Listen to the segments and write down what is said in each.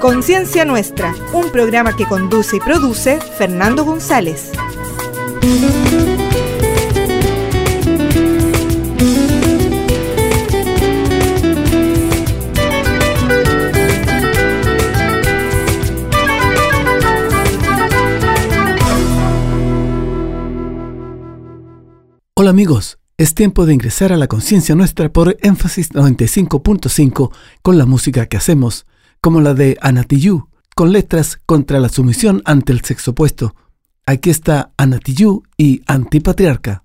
Conciencia Nuestra, un programa que conduce y produce Fernando González. Hola amigos, es tiempo de ingresar a la conciencia nuestra por énfasis 95.5 con la música que hacemos, como la de Anatiyu, con letras contra la sumisión ante el sexo opuesto. Aquí está Anatiyu y Antipatriarca.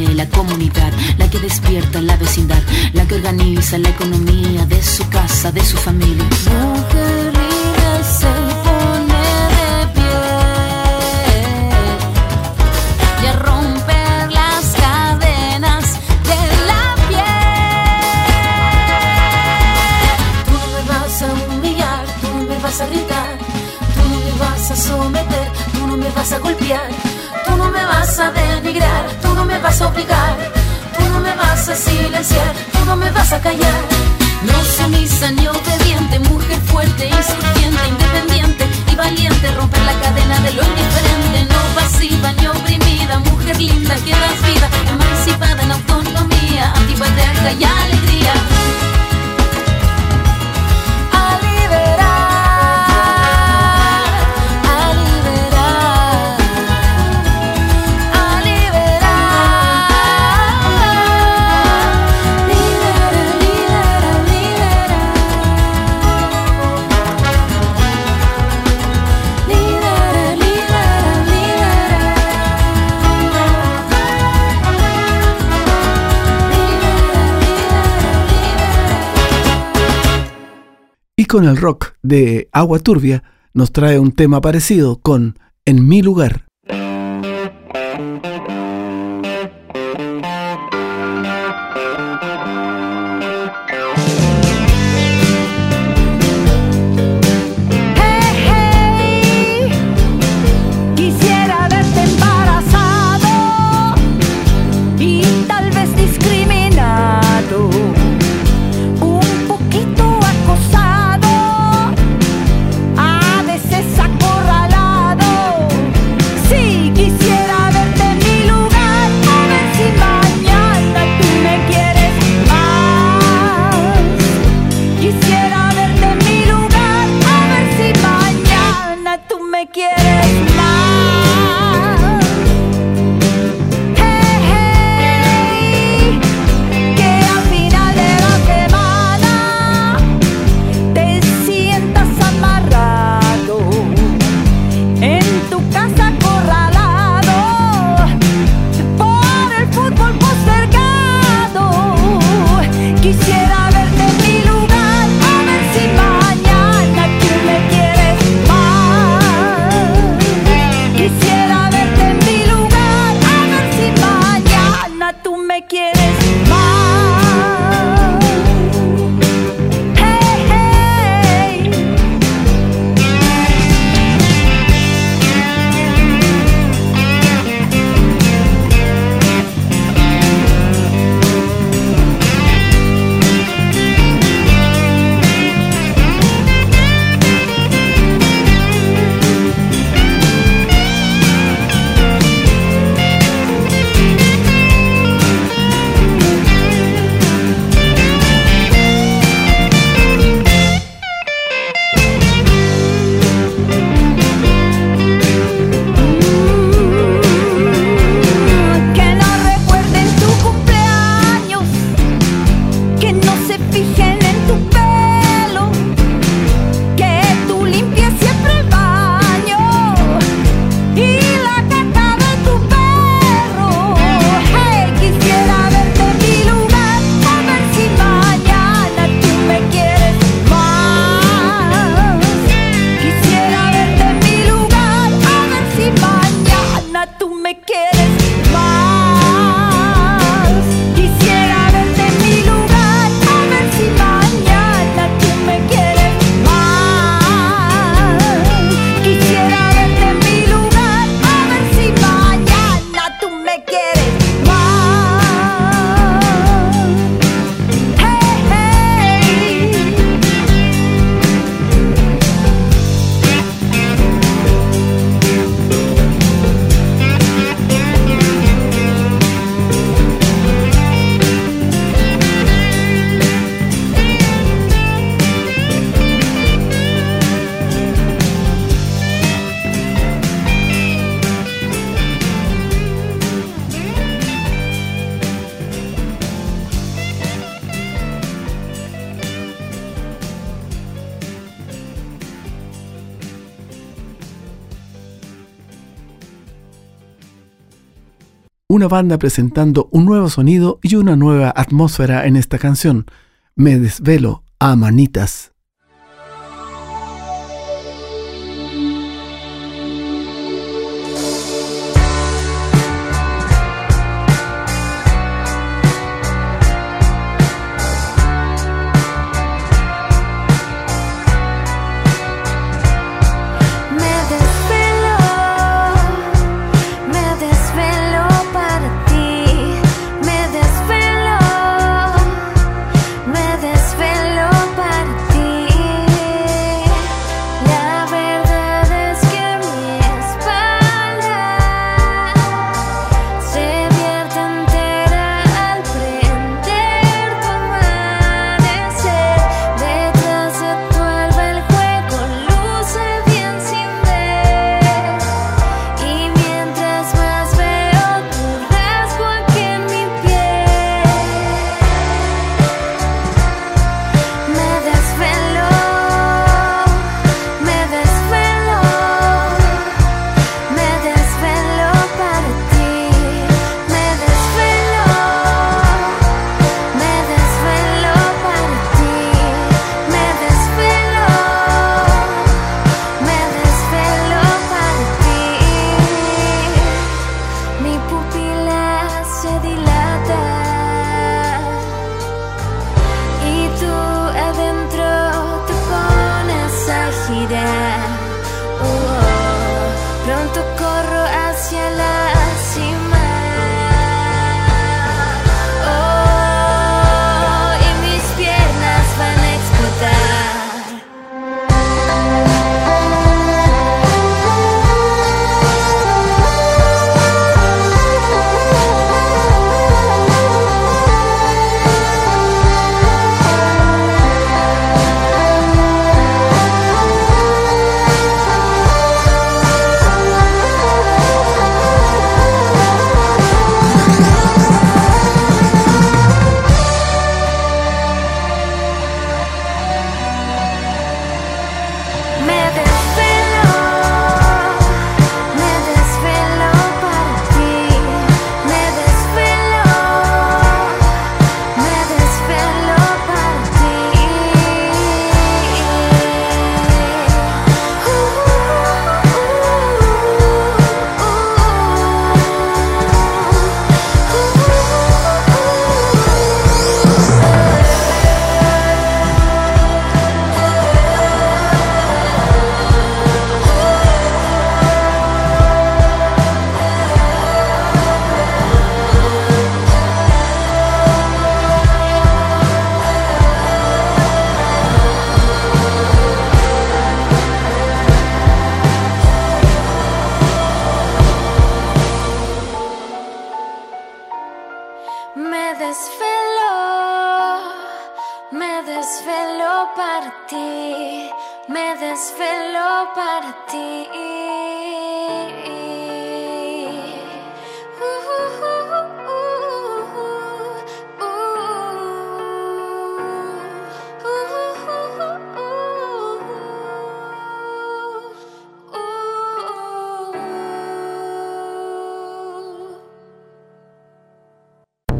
La comunidad, la que despierta la vecindad, la que organiza la economía de su casa, de su familia. Fuerte, insurgente, independiente y valiente, romper la cadena de lo indiferente, no pasiva ni oprimida, mujer linda que das vida, emancipada en autonomía, antipatriarca y alegría. Con el rock de Agua Turbia nos trae un tema parecido con En mi lugar. una banda presentando un nuevo sonido y una nueva atmósfera en esta canción. Me desvelo a manitas.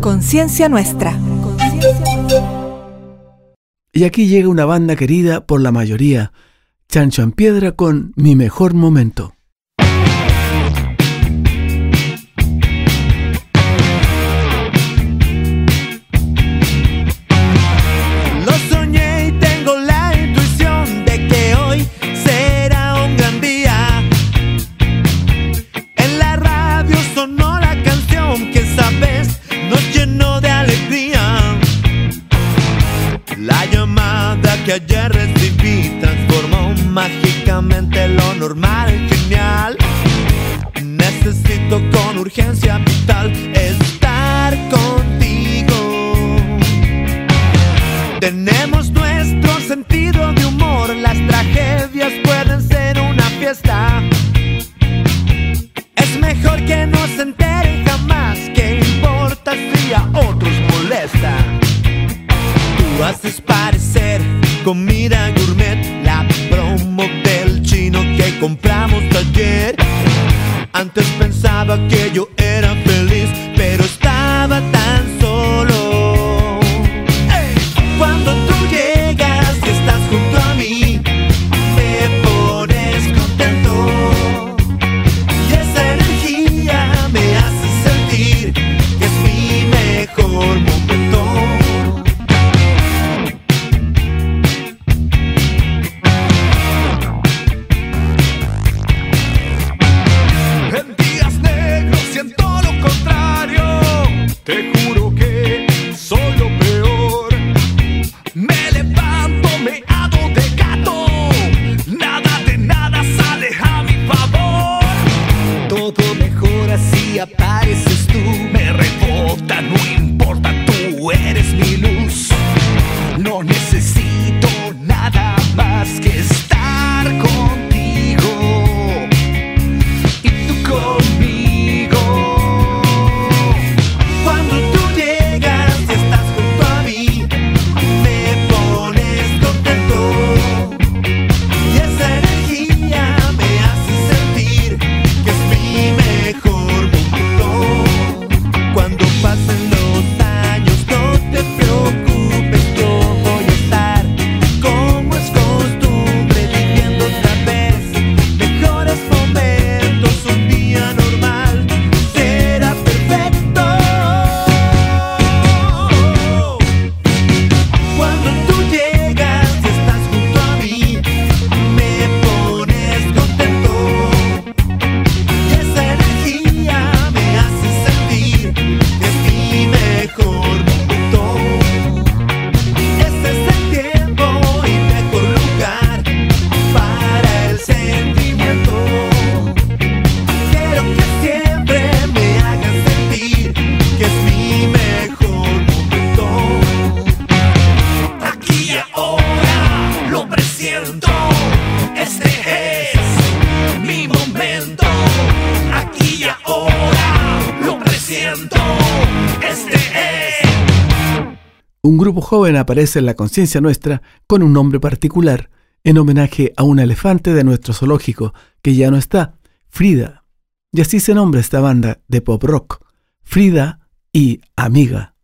Conciencia Nuestra. Y aquí llega una banda querida por la mayoría, Chancho en Piedra con Mi Mejor Momento. nuestro sentido de humor. Las tragedias pueden ser una fiesta. Es mejor que no se enteren jamás. ¿Qué importa si a otros molesta? Tú haces parecer comida gourmet la promo del chino que compramos ayer. Antes pensaba que yo era feliz. un grupo joven aparece en la conciencia nuestra con un nombre particular, en homenaje a un elefante de nuestro zoológico que ya no está, Frida. Y así se nombra esta banda de pop rock, Frida y Amiga.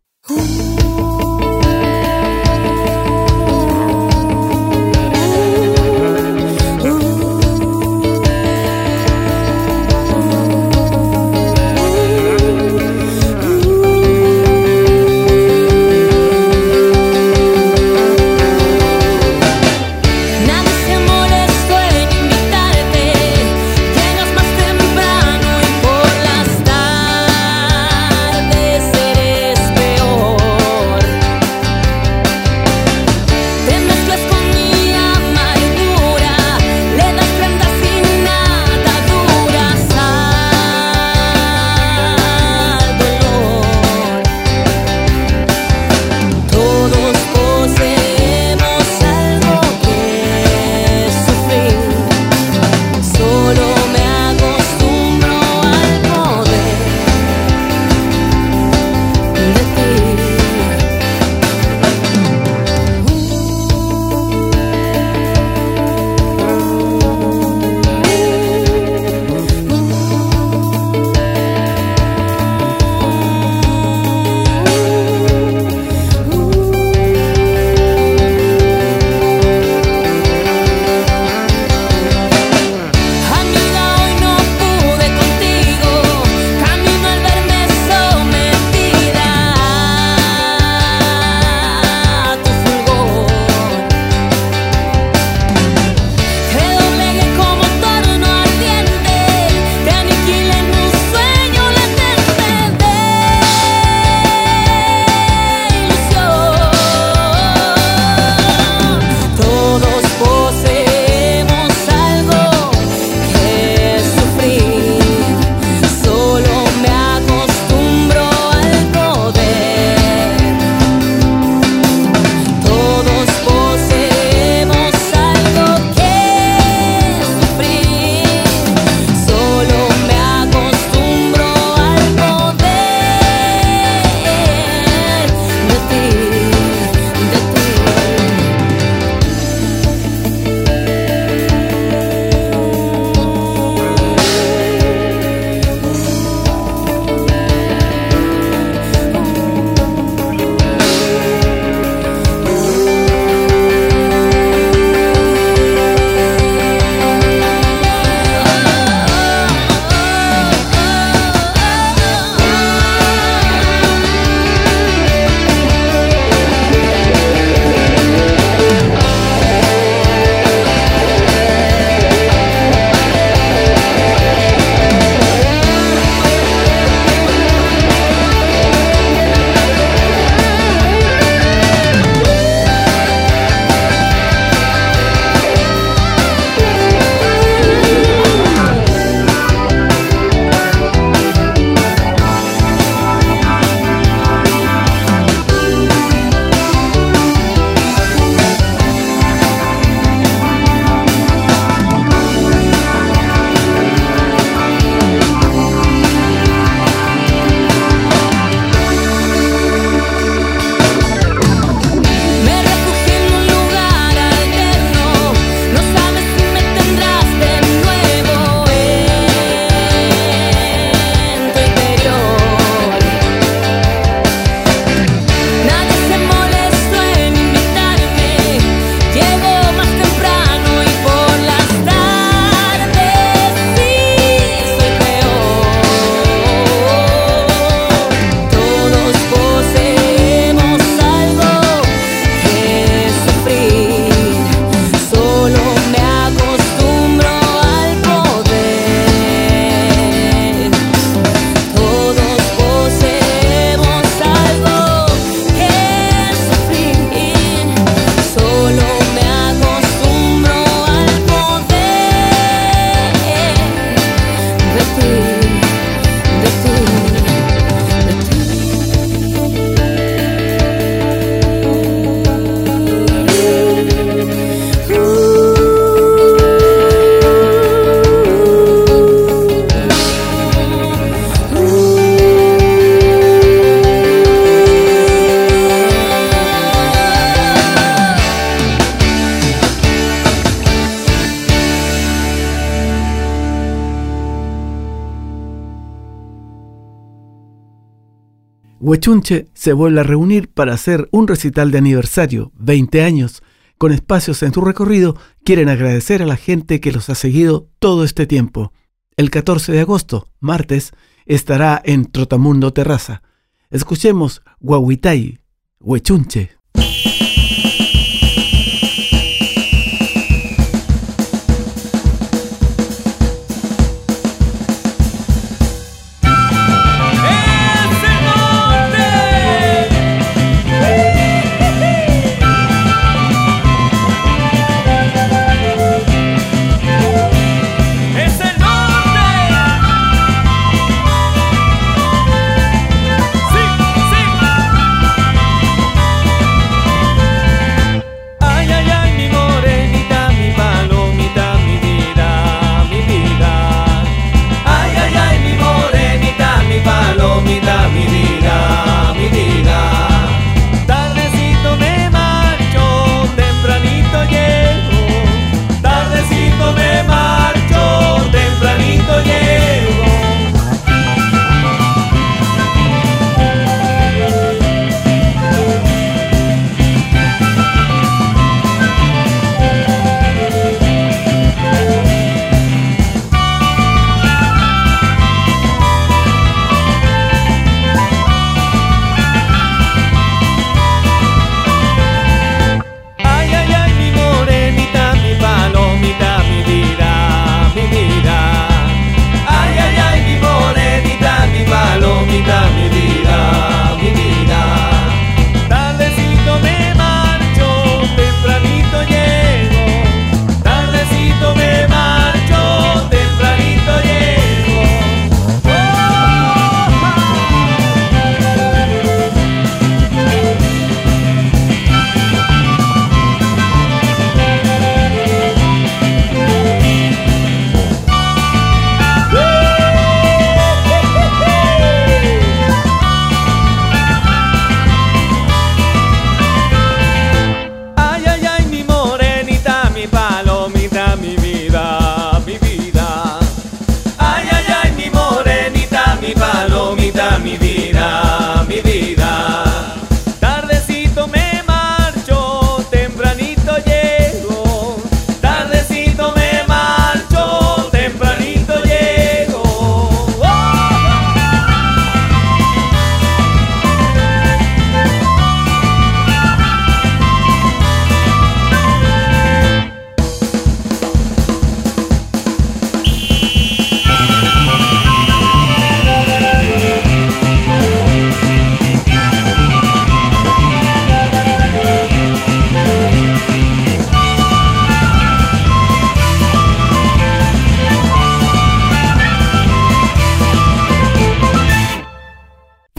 Huechunche se vuelve a reunir para hacer un recital de aniversario, 20 años. Con espacios en su recorrido, quieren agradecer a la gente que los ha seguido todo este tiempo. El 14 de agosto, martes, estará en Trotamundo Terraza. Escuchemos Guaguitay, Huechunche.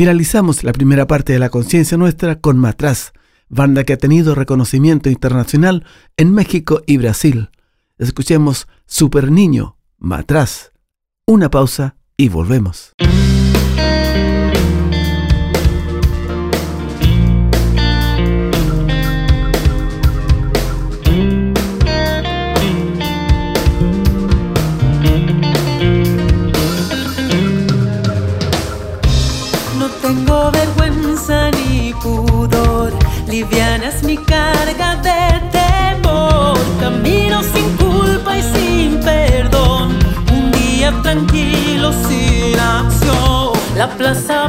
Finalizamos la primera parte de la conciencia nuestra con Matraz, banda que ha tenido reconocimiento internacional en México y Brasil. Escuchemos Super Niño, Matraz. Una pausa y volvemos. Liviana es mi carga de temor. Camino sin culpa y sin perdón. Un día tranquilo sin acción. La plaza